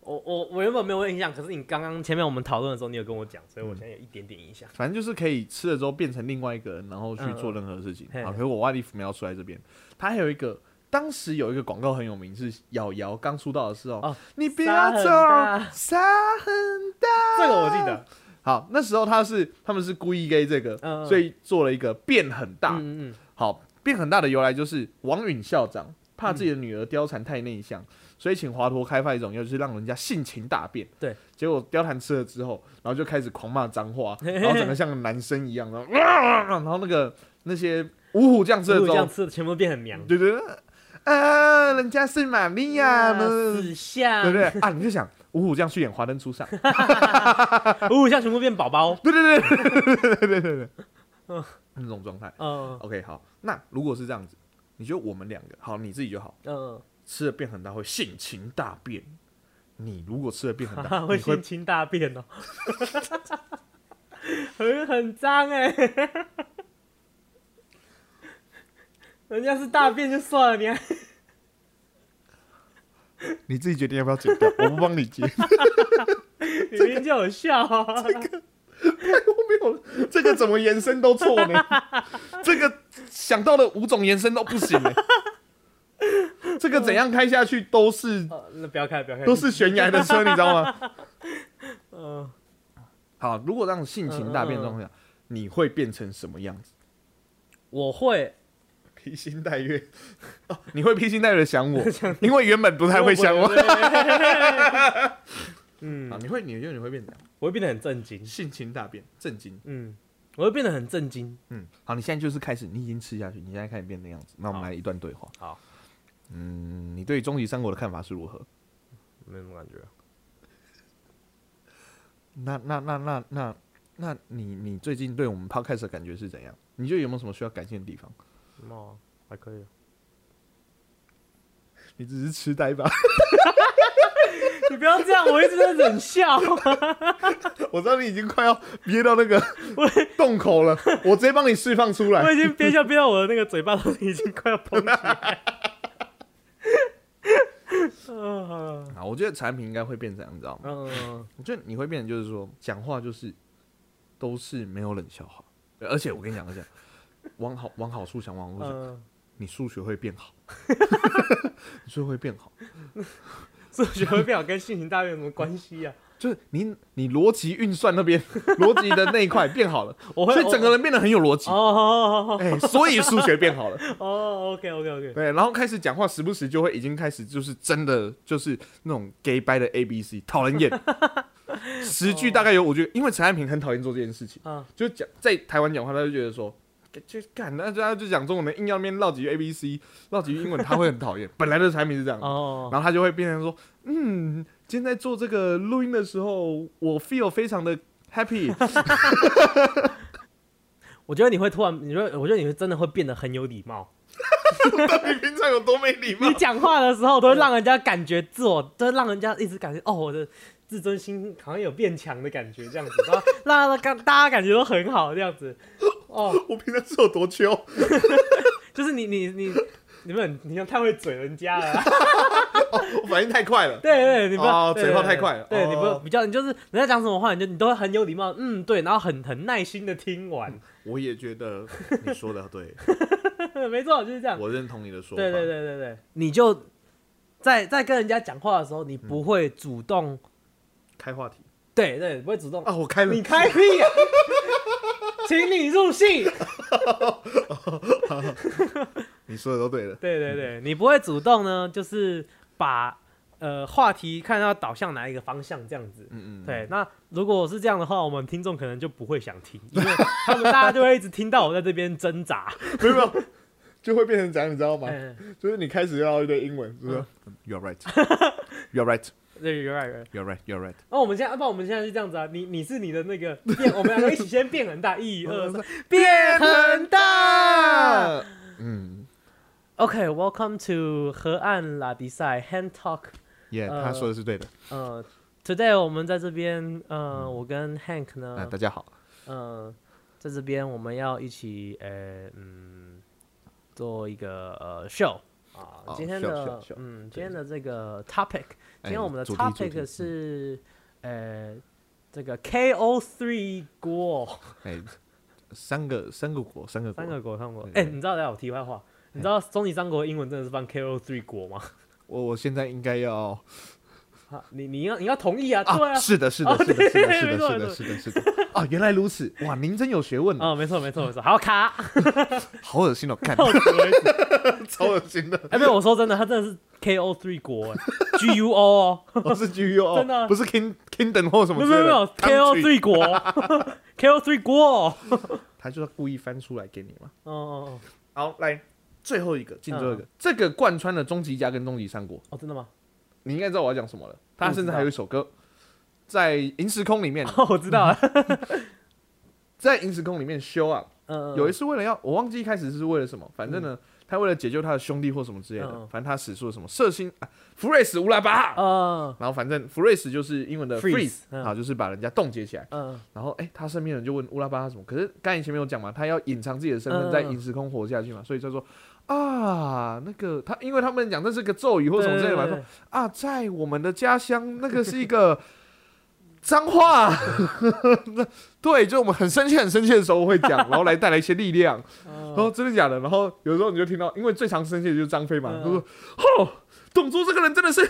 我我我原本没有印象，可是你刚刚前面我们讨论的时候，你有跟我讲，所以我现在有一点点印象。反正就是可以吃了之后变成另外一个人，然后去做任何事情。嗯嗯好，可是我外地没有出来这边，他还有一个。当时有一个广告很有名，是瑶瑶刚出道的时候，哦你不要走大，沙很大。这个我记得，好，那时候他是他们是故意给这个，所以做了一个变很大。嗯嗯好，变很大的由来就是王允校长怕自己的女儿貂蝉太内向，所以请华佗开发一种药，就是让人家性情大变。对，结果貂蝉吃了之后，然后就开始狂骂脏话，然后整个像个男生一样，然后、然后那个那些五虎将吃了之后，全部变很娘，对对对，啊，人家是玛利亚呢，死相，对不对？啊，你就想五虎将去演华灯初上，五虎像全部变宝宝，对对对对对对对对。对，那种状态。嗯。OK，好，那如果是这样子，你觉得我们两个好，你自己就好，嗯，吃了变很大会性情大变。你如果吃了变很大，会性情大变哦，很很脏哎，人家是大便就算了，你还 你自己决定要不要剪掉，我不帮你接。明明就有笑啊，我没有，这个怎么延伸都错呢？这个想到的五种延伸都不行呢。这个怎样开下去都是哦那不要开不要开，都是悬崖的车，你知道吗？嗯。好，如果让性情大变的状况下，你会变成什么样子？我会，披星戴月哦，你会披星戴月的想我，因为原本不太会想我。嗯啊，，你会，你觉得你会变怎样？我会变得很震惊，性情大变，震惊。嗯，我会变得很震惊。嗯，好，你现在就是开始，你已经吃下去，你现在开始变那样子。那我们来一段对话。好，嗯，你对终极三国的看法是如何？没什么感觉。那那那那那那你你最近对我们 podcast 的感觉是怎样？你觉得有没有什么需要改进的地方？哦，还可以。你只是痴呆吧？你不要这样，我一直在忍笑。我知道你已经快要憋到那个洞口了，我直接帮你释放出来我。已经憋笑憋到我的那个嘴巴都已经快要膨起来。嗯啊，我觉得产品应该会变成这样，你知道吗？嗯，我觉得你会变成就是说，讲话就是都是没有冷笑话，而且我跟你讲，而且往好往好处想，往好处想，嗯，你数学会变好，你数学会变好，数学会变好 跟性情大变有什么关系啊？就是你你逻辑运算那边逻辑的那一块变好了，我会所以整个人变得很有逻辑哦，哦哦哎、所以数学变好了，哦哦，OK OK OK，对，然后开始讲话，时不时就会已经开始就是真的就是那种 gay 掰的 A B C 讨人厌，十句大概有，我觉得因为陈汉平很讨厌做这件事情，啊就讲在台湾讲话，他就觉得说。就干，那他就讲中文的，硬要那边唠几句 A B C，唠几句英文，他会很讨厌。本来的产品是这样，哦，然后他就会变成说，嗯，今天在做这个录音的时候，我 feel 非常的 happy，我觉得你会突然，你说，我觉得你会真的会变得很有礼貌。你平常有多没礼貌你？讲话的时候，都会让人家感觉自我，都会让人家一直感觉哦，我的自尊心好像有变强的感觉，这样子，然后让大家大家感觉都很好，这样子。哦，我平常是有多秋？就是你你你你们你们太会嘴人家了啊、我 反应太快了。对对，你不要、哦嘴炮太快了对，你不哦比较，你就是人家讲什么话，你就你都会很有礼貌，嗯，对，然后很很耐心的听完，我也觉得你说的对，没错，就是这样。我认同你的说法。对对对对对，你就在在跟人家讲话的时候，你不会主动，开话题对对，不会主动。啊，我开了。你开屁呀、请你入戏。你说的都对了。对对对，你不会主动呢，就是把呃话题看要导向哪一个方向这样子。嗯嗯，对，那如果是这样的话，我们听众可能就不会想听，因为他们大家就会一直听到我在这边挣扎。没有没有，就会变成怎样，你知道吗？嗯，就是你开始要一堆英文，就是说 You're right, You're right, 对，有点。You're right, You're right。那我们现在，要不我们现在是这样子啊，你你是你的那个变，我们两个一起先变很大，一 二三，变很大。嗯，OK，Welcome、to 河岸拉比赛 Hand Talk。耶，呃他说的是对的。呃，Today 我们在这边，呃，我跟 Hank 啊，呢，大家好。嗯，在这边我们要一起，呃，嗯，做一个呃 show 啊，今天的嗯，今天的这个 topic，今天我们的 topic 是呃这个 KO three 国，哎，三个三个国，三个三个国三个国。对哎，你知道有题外话，你知道终极三国英文真的是翻 KO three 国吗？我我现在应该要啊，你你要你要同意啊，啊，对啊，是的，是的，哦是的，是的，是的，是的，是的，啊，原来如此，哇，您真有学问啊，哦，没错没错没错，好卡，好恶心哦，看，超恶心的，哎，没有，我说真的，他真的是 KO three 国哎，G U O 是 G U O，真的啊。不是 King Kingdom 或什么没有没有 KO Country three 国，KO three 国，他就是故意翻出来给你嘛。哦哦。好，来最后一个，进最后一个，嗯。这个贯穿了终极家跟终极三国，哦，真的吗？你应该知道我要讲什么了。他甚至还有一首歌，在银时空里面，哦，我知道。了，在银时空里面修啊，有一次为了要，我忘记一开始是为了什么，反正呢，他为了解救他的兄弟或什么之类的反正他使出了什么射星啊，福瑞斯乌拉巴，嗯然后反正福瑞斯就是英文的嗯。啊，就是把人家冻结起来。嗯。然后哎、他身边人就问乌拉巴哈什么，可是刚才前面有讲嘛，他要隐藏自己的身份，嗯在银时空活下去嘛，所以他说啊，那个他，因为他们讲这是个咒语或什么之类的嘛，说啊，在我们的家乡，那个是一个 脏话，对，就我们很生气、很生气的时候会讲，然后来带来一些力量。嗯然后真的假的？然后有时候你就听到，因为最常生气的就是张飞嘛，嗯他说：“哦，董卓这个人真的是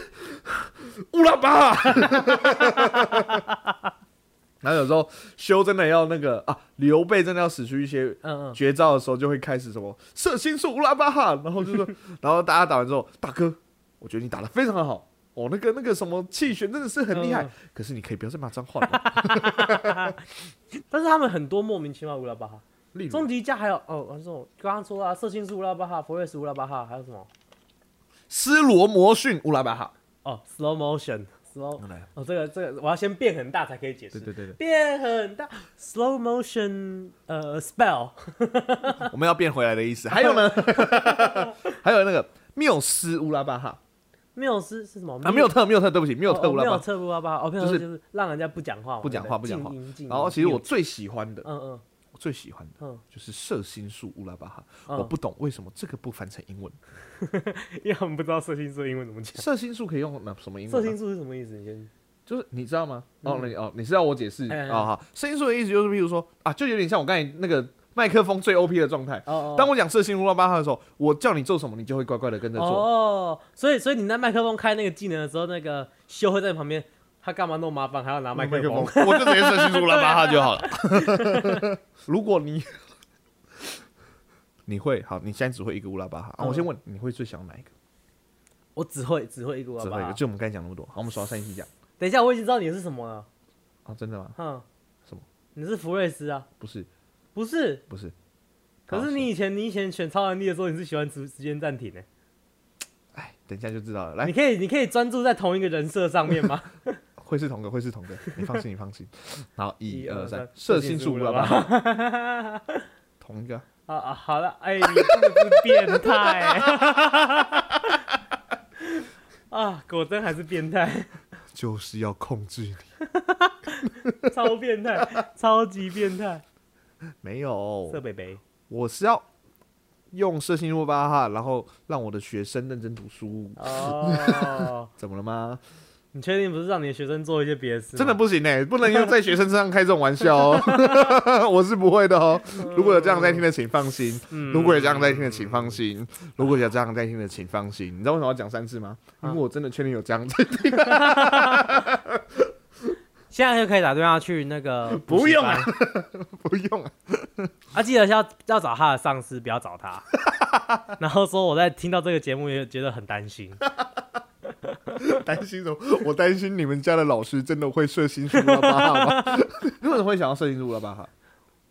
乌拉巴。”然后有时候修真的要那个啊，刘备真的要使出一些绝招的时候，就会开始什么射心术乌拉巴哈，然后就说，然后大家打完之后，大哥，我觉得你打的非常好，哦，那个那个什么气旋真的是很厉害，嗯。可是你可以不要再骂脏话了，但是他们很多莫名其妙乌拉巴哈，例如？终极家还有哦，我说刚刚说啊，射心术乌拉巴哈，佛瑞斯乌拉巴哈，还有什么？斯罗摩逊乌拉巴哈，哦，slow motion，slow，来，哦，这个这个我要先变很大才可以解释。对对对对，变很大，slow motion，呃，spell，我们要变回来的意思。还有呢，还有那个缪斯乌拉巴哈缪斯是什么？啊，缪特缪特，对不起，缪特乌拉巴缪哈。特乌拉巴哈，哦，就是就是让人家不讲话，不讲话不讲话然后其实我最喜欢的，嗯嗯我最喜欢的嗯就是射星术乌拉巴哈。嗯我不懂为什么这个不翻成英文，因为我们不知道射星术英文怎么讲。射星术可以用那什么英文啊？射星术是什么意思？你先就是你知道吗？哦，你哦，你是要我解释哎哎啊？好，射星术的意思就是，譬如说啊，就有点像我刚才那个麦克风最 OP 的状态。哦哦。当我讲射星乌拉巴哈的时候，我叫你做什么，你就会乖乖的跟着做。哦，所以所以你在麦克风开那个技能的时候，那个修会在旁边，他干嘛那么麻烦，还要拿麦克风？我就直接射星术乌拉巴哈就好了。如果你 你会好，你现在只会一个乌拉巴哈啊？嗯我先问，你会最想要哪一个？我只会只会一个乌拉巴哈。就我们刚才讲那么多。好，我们数到三一起讲。等一下，我已经知道你的是什么了。啊，真的吗？嗯，什么？你是福瑞斯啊？不是，不是，不是。可是你以前你以前选超能力的时候，你是喜欢时时间暂停的。哎，等一下就知道了。来你，可以你可以专注在同一个人设上面吗？会是同个，会是同个，你放心，你放心。好，一一二三射星术乌拉巴哈，哈。同一个。啊啊，好了，哎，你真的是变态 啊！果真还是变态，就是要控制你。超变态，超级变态，没有色，北北。我是要用射星乌拉巴哈，然后让我的学生认真读书。哦，怎么了吗？你确定不是让你的学生做一些别的事？真的不行哎、不能用在学生身上开这种玩笑哦。我是不会的哦。如果有这样在听的，请放心；嗯如果有这样在听的，请放心；如果有这样在听的，请放心。你知道为什么要讲三次吗？因为我真的确定有这样在听。现在就可以打电话去那个 不用啊不用啊，啊，记得要要找他的上司，不要找他。然后说我在听到这个节目也觉得很担心。担心什么？我担心你们家的老师真的会射星术乌拉巴哈吗？你 为什么会想要射星术乌拉巴哈？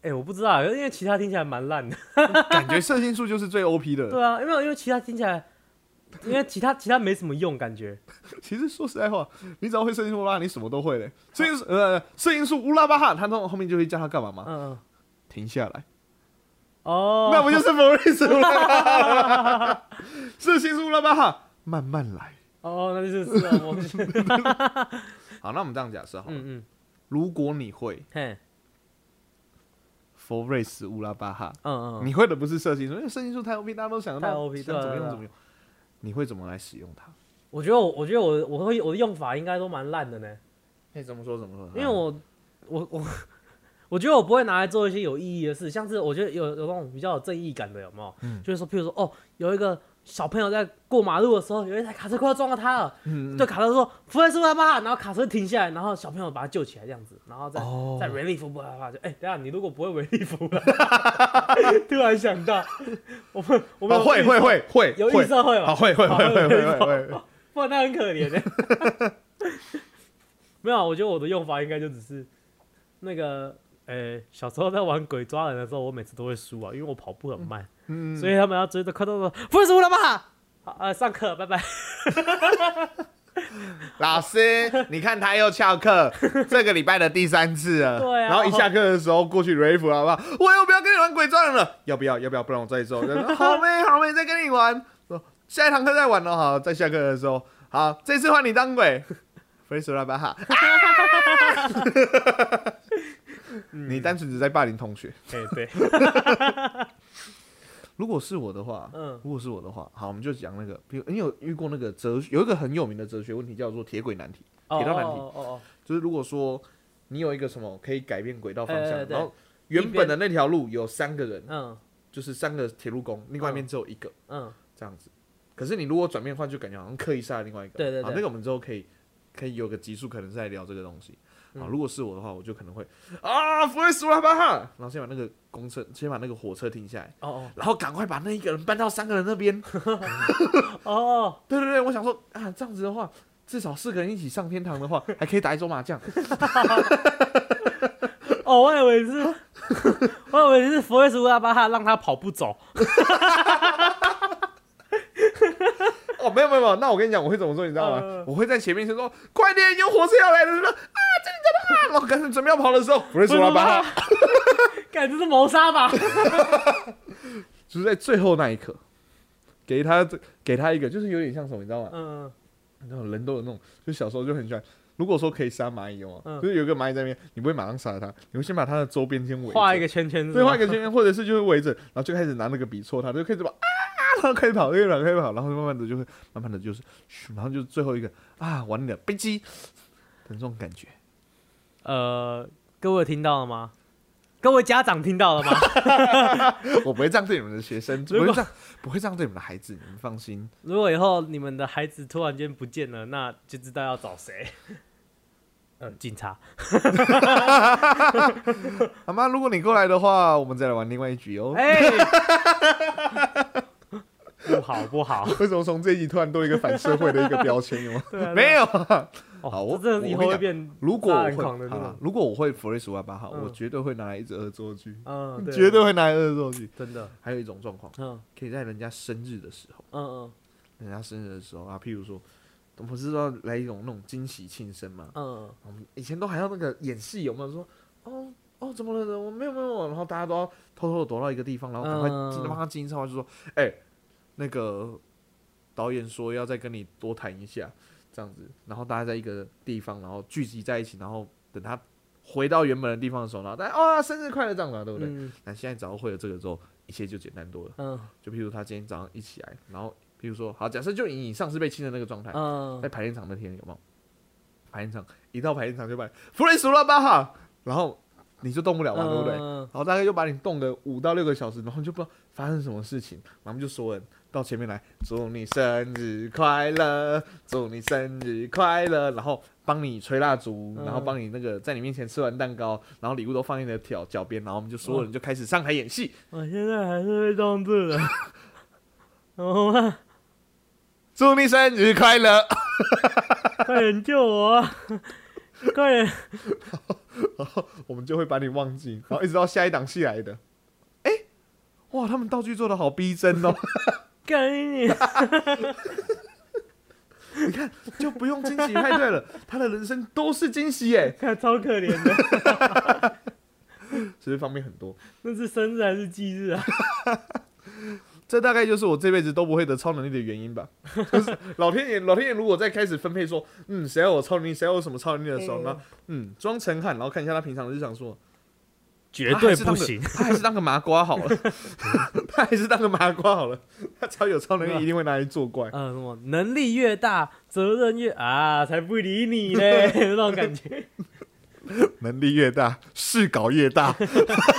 哎、我不知道，因为其他听起来蛮烂的。感觉射星术就是最 OP 的。对啊，因为因为其他听起来，因为其他其他没什么用，感觉。其实说实在话，你只要会射星术乌拉，你什么都会嘞。射星术呃，射星术乌拉巴哈，他通常后面就会叫他干嘛吗？嗯嗯。停下来。哦，那不就是弗瑞斯乌拉巴哈？射星术乌拉巴哈，慢慢来。哦，那就是是我是 好，那我们这样假设好了，嗯嗯，如果你会嘿，佛瑞斯乌拉巴哈，嗯嗯，你会的不是射星术，因为射星术太 OP，大家都想得太到 OP 想怎么对啊对。啊用怎么用。你会怎么来使用它？我觉得我我觉得我我会我的用法应该都蛮烂的呢，哎，怎么说怎么说？因为我我我 我觉得我不会拿来做一些有意义的事，像是我觉得有有那种比较有正义感的，有没有？嗯。就是说，譬如说，哦，有一个小朋友在过马路的时候，有一台卡车快要撞到他了，嗯，对卡车说福来叔他爸，然后卡车停下来，然后小朋友把他救起来这样子，然后再、哦。再 relief 不啪啪就哎、等下你如果不会 relief 了，突然想到，我们我们 哦，会会会会有会预社会嘛，会会会会会会会，不然他很可怜的。没有啊，我觉得我的用法应该就只是那个，呃、小时候在玩鬼抓人的时候，我每次都会输啊，因为我跑步很慢，嗯，所以他们要追着快到说不会输了吧？好，呃，上课，拜拜。老师，你看他又翘课，这个礼拜的第三次了。对啊然后一下课的时候过去 r a v 好不好？我又不要跟你玩鬼抓人了，要不要？要不要？不然我再走。就说好没好没，再跟你玩。说下一堂课再玩哦，好，在下课的时候，好，这次换你当鬼。r e e 了吧哈，你单纯只在霸凌同学。哎、对，如果是我的话，嗯如果是我的话，好，我们就讲那个，比如你有遇过那个哲学，有一个很有名的哲学问题叫做铁轨难题。铁道难题哦哦哦就是如果说你有一个什么可以改变轨道方向，然后原本的那条路有三个人，嗯就是三个铁路工，另外一边只有一个、嗯，这样子。可是你如果转变的话，就感觉好像刻意杀了另外一个。对对对好，那个我们之后可以可以有个集数，可能是在聊这个东西。啊，嗯如果是我的话，我就可能会啊，福瑞苏拉巴哈，然后先把那个公车，先把那个火车停下来，哦哦然后赶快把那一个人搬到三个人那边。哦，对对对，我想说啊，这样子的话，至少四个人一起上天堂的话，还可以打一桌麻将。哦，我以为是，我以为是弗瑞斯乌拉巴哈让他跑步走。哦，没有没有没有，那我跟你讲，我会怎么做，你知道吗？嗯我会在前面先说，快点，有火车要来了，说啊，这里真的啊，然后赶紧准备要跑的时候，不会出来吧哈，感觉是谋杀吧？就是在最后那一刻，给他给他一个，就是有点像什么，你知道吗？嗯那种人都有那种，就小时候就很喜欢。如果说可以杀蚂蚁哦，嗯就是有一个蚂蚁在那边，你不会马上杀它，你会先把它的周边先围着，画一个圈圈，对，画一个圈圈，或者是就是围着，然后就开始拿那个笔戳它，就开始把啊，然后开始跑，开始跑，开始跑，然后慢慢的就会，慢慢的就是，咻然后就最后一个啊，完了，飞机的这种感觉。呃，各位听到了吗？各位家长听到了吗？我不会这样对你们的学生，不如果会这样，不会这样对你们的孩子，你们放心。如果以后你们的孩子突然间不见了，那就知道要找谁。呃，警察。好吗？如果你过来的话，我们再来玩另外一局哦。哎、不好不好，为什么从这一集突然多一个反社会的一个标签？有吗？对啊没有。哦，好我这以后会变如果我会如果我会弗瑞斯瓦八号，嗯我绝对会拿来一直恶作剧，嗯，对绝对会拿来恶作剧。真的，还有一种状况，嗯可以在人家生日的时候，嗯嗯人家生日的时候啊，譬如说，我们不是说来一种那种惊喜庆生嘛？嗯我们以前都还要那个演戏，有没有说哦哦怎么了？我没有没有，然后大家都要偷偷的躲到一个地方，然后赶快嗯进帮他惊超话，就说哎、那个导演说要再跟你多谈一下，这样子，然后大家在一个地方，然后聚集在一起，然后等他回到原本的地方的时候，然后大家啊、生日快乐这样嘛，对不对？嗯那现在只要会了这个之后，一切就简单多了。嗯就譬如他今天早上一起来，然后譬如说好，假设就以你上次被亲的那个状态，嗯在排练场那天有没有？排练场一到排练场就把弗雷苏拉巴哈，然后你就动不了嘛，对不对？然嗯后大概就把你冻个五到六个小时，然后就不知道发生什么事情，然后就所有人到前面来，祝你生日快乐，祝你生日快乐，然后帮你吹蜡烛，嗯然后帮你那个在你面前吃完蛋糕，然后礼物都放在你的脚脚边，然后我们就所有人就开始上台演戏，我现在还是被冻住了。哦，啊祝你生日快乐。快点救我啊！快点！我们就会把你忘记，然后一直到下一档戏来的。哎、哇，他们道具做的好逼真哦！干你！你看，就不用惊喜派对了，他的人生都是惊喜耶，看超可怜的，只是方便很多。那是生日还是忌日啊？这大概就是我这辈子都不会得超能力的原因吧。就是老天爷，老天爷如果在开始分配说，嗯，谁要有超能力，谁要有什么超能力的时候，嗯那嗯，装陈汉，然后看一下他平常的日常说，绝对不行。他还是当个麻瓜好了，他还是当个麻瓜好了。他只要有超能力，一定会拿来作怪。呃，什么能力越大，责任越啊，才不理你嘞，那种感觉。能力越大，事搞越大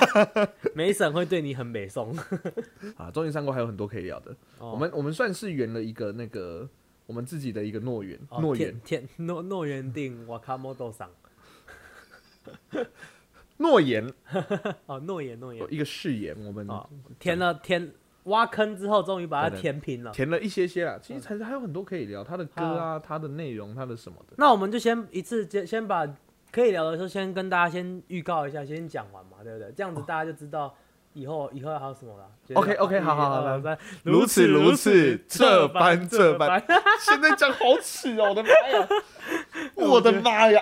梅婶会对你很美颂。啊！终极三国还有很多可以聊的。哦我们我们算是圆了一个那个我们自己的一个诺言，哦诺言天天诺诺言定瓦卡莫多桑诺言哦，诺言诺言一个誓言，我们哦，填了填挖坑之后，终于把它填平了。填了一些些啦。其实还是还有很多可以聊，他的歌啊，嗯他的内容，他的什么的。那我们就先一次先先把可以聊的时候，先跟大家先预告一下，先讲完嘛，对不对？这样子大家就知道以后以后还有什么了。OK，OK，好好好二三如此如此这般这般般。现在讲好耻哦，我的妈呀！我的妈呀，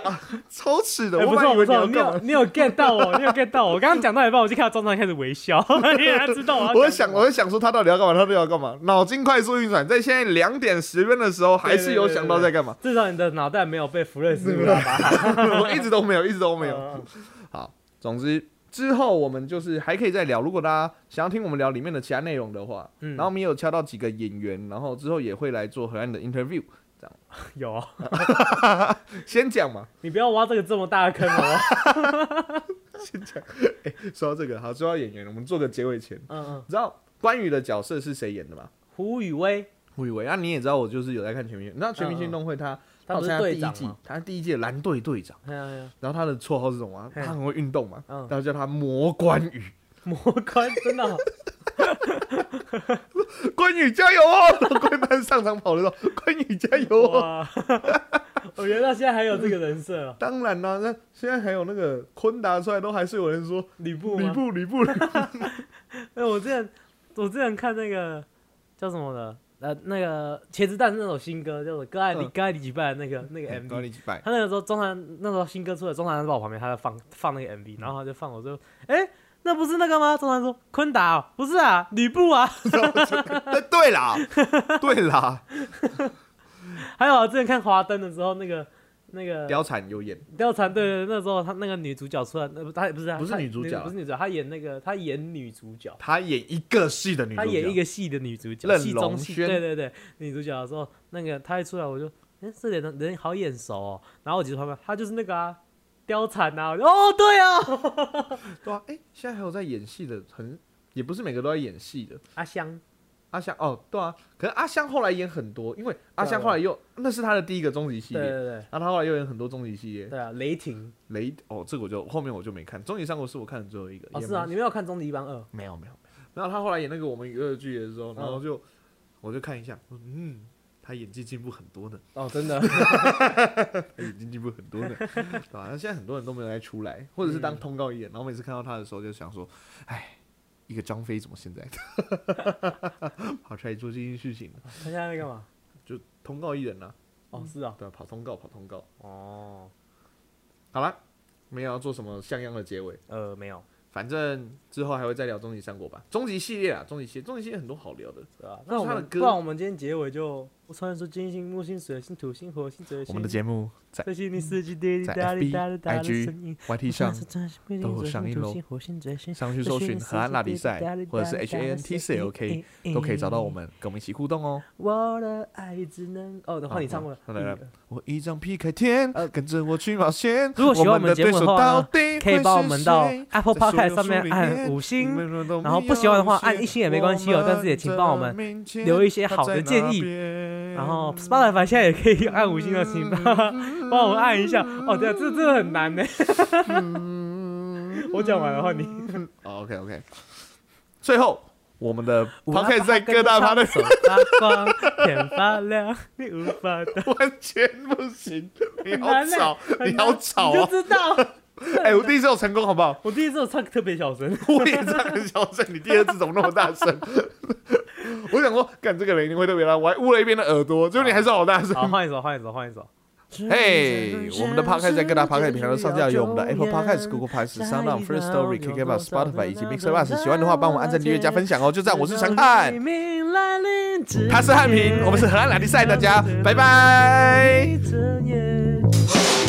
超耻的！哎，我本来以为不错不错，你你要干嘛？有你有 get 到我，你有 get 到我。我刚刚讲到一半，我就看到庄长开始微笑，因为他知道我想，我在想说他到底要干嘛？他到底要干嘛？脑筋快速运转，在现在两点十分的时候，还是有想到在干嘛？至少你的脑袋没有被福瑞斯拉吧？我一直都没有，一直都没有。嗯好，总之之后我们就是还可以再聊。如果大家想要听我们聊里面的其他内容的话，嗯然后我们也有敲到几个演员，然后之后也会来做河岸的 interview 这样。有啊，先讲嘛，你不要挖这个这么大的坑哦。说到这个，好，说到演员，我们做个结尾前，嗯嗯，你知道关羽的角色是谁演的吗？胡宇威胡宇威啊，你也知道，我就是有在看全民，你知道全明星运动会他他不是第一季队长吗？，他是第一季的蓝队队长，然后他的绰号是什么啊？他很会运动嘛，嗯然后叫他魔关羽。魔关真的哦关羽加油哦！然后关羽班上场跑的时候，关羽加油哦！我觉得到现在还有这个人设哦，当然啦，那现在还有那个昆达出来，都还是有人说？吕布，吕布，吕布 哎，我之前我之前看那个叫什么的，呃，那个茄子蛋是那首新歌叫做《哥爱你嗯。哥爱你几拜》那个那个 MV，他那个时候中南那时候新歌出来，中南在我旁边，他在放放那个 MV，然后他就放，我就哎、那不是那个吗？中南说昆达、哦、不是啊，吕布啊，哎，对啦，对啦，还有啊之前看华灯的时候，那个那个貂蝉有演，貂蝉，对对，那时候她那个女主角出来，那不她不是不是女主角。啊不是女主角，她演那个她演女主角，她演一个戏的女主角，她演一个戏的女主角，任戏中戏，龙轩。对对对，女主角的时候，那个她一出来我就，哎、这脸人人好眼熟哦，然后我其实旁边，她就是那个啊，貂蝉啊，我就哦对啊，对啊，哎，现在还有在演戏的，很也不是每个都在演戏的。阿香，阿香哦，对啊，可是阿香后来演很多，因为阿香后来又那是他的第一个终极系列，对对对然后他后来又演很多终极系列。对啊，雷霆，雷哦，这个我就后面我就没看，终极三国是我看的最后一个。哦是啊，你没有看《终极一班二》？没有没有。然后他后来演那个我们娱乐剧的时候，然后嗯就、我就看一下，嗯，他演技进步很多呢，哦，真的，他演技进步很多呢，对吧？那现在很多人都没有再出来，或者是当嗯通告艺人，然后每次看到他的时候就想说，哎，一个张飞怎么现在 跑出来做这件事情呢？他现在在干嘛？就通告艺人啊，哦，是啊，对啊，跑通告跑通告。哦，好了，没有要做什么像样的结尾，呃，没有，反正之后还会再聊终极三国吧，终极系列啊，终极系列，终极系列很多好聊的。对吧？那他的歌那我们不然我们今天结尾就，我突然说金星、木星、水星、土星、火星、水星，我们的节目在 FB IG。YT 上都有有上映喽火星、水星，上去搜寻荷兰拉比赛或者是 H A N T C L K 都可以找到我。们，跟我们一起互动哦。我的爱只能哦，等会你唱过了。我一张劈开天呃，跟着我去冒险。如果喜欢我们的节目的话可以帮我们到 Apple 在所有 Podcast 上面按五星，然然后不喜欢的话按一星也没关系哦但是也请帮我们留一些好的建议然后 Spotify 现在也可以按五星的，请 帮帮我们按一下。哦，对啊，这这很难呢。我讲完了，换你。OK OK，最后我们的 Podcast 在各大趴的手发光，天发亮，你无法的。完全不行，你好吵，你好难你就！知道。哎，我第一次有成功，好不好？我第一次有唱特别小声，我也唱很小声，你第二次怎么那么大声？我想说，干这个人一定会特别大，我还捂了一边的耳朵，结果你还是好大声。好，换一首，换一首，换一首。嘿我们的 Podcast 在各大 Podcast 平台上上架，有我们的 Apple Podcast、Google Podcast、Sound On、First Story、KK Bus、Spotify 以及 Mixer Bus。喜欢的话，帮我们按赞、订阅、加分享哦。就这样，我是陈汉，他是汉平，我们是荷兰拉力赛，大家拜拜。这